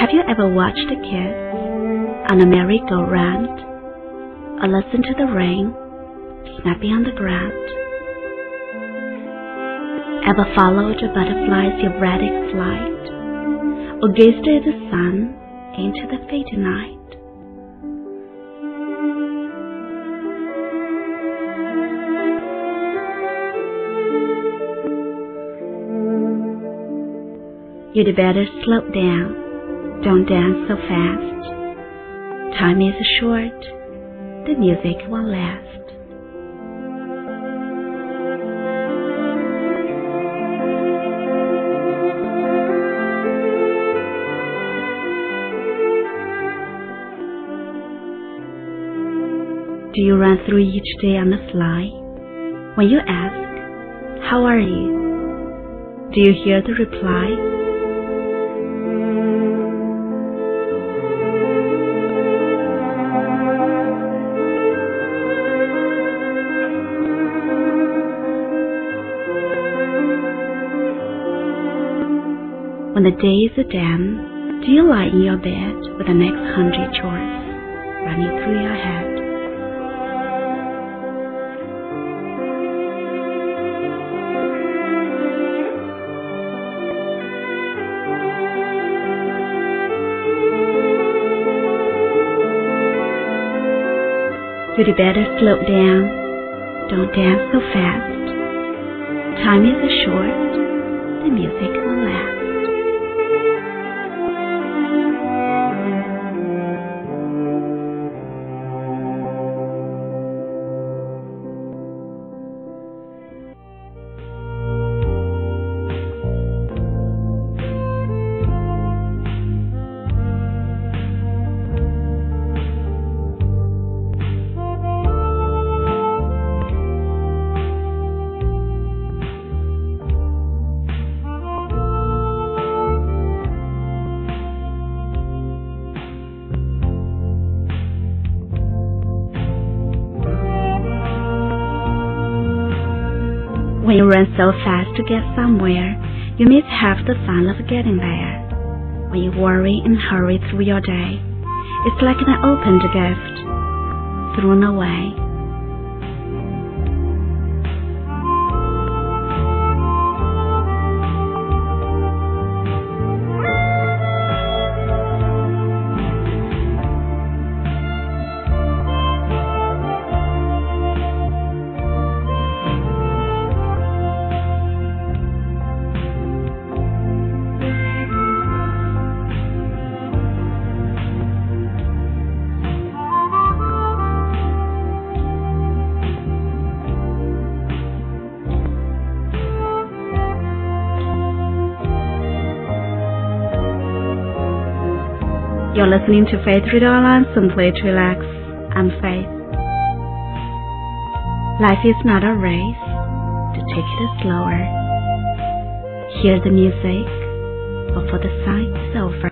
Have you ever watched a kid on a merry-go-round or listened to the rain snapping on the ground? Ever followed a butterfly's erratic flight or gazed at the sun into the fading night? You'd better slow down. Don't dance so fast. Time is short. The music won't last. Do you run through each day on the fly? When you ask, How are you? Do you hear the reply? When the days are done, do you lie in your bed with the next hundred chores running through your head? You'd better slow down. Don't dance so fast. Time is When you run so fast to get somewhere, you miss half the fun of getting there. When you worry and hurry through your day, it's like an opened gift thrown away. You're listening to Faith Radio Online, simply to relax. I'm Faith. Life is not a race, to take it slower. Hear the music before the sign is over.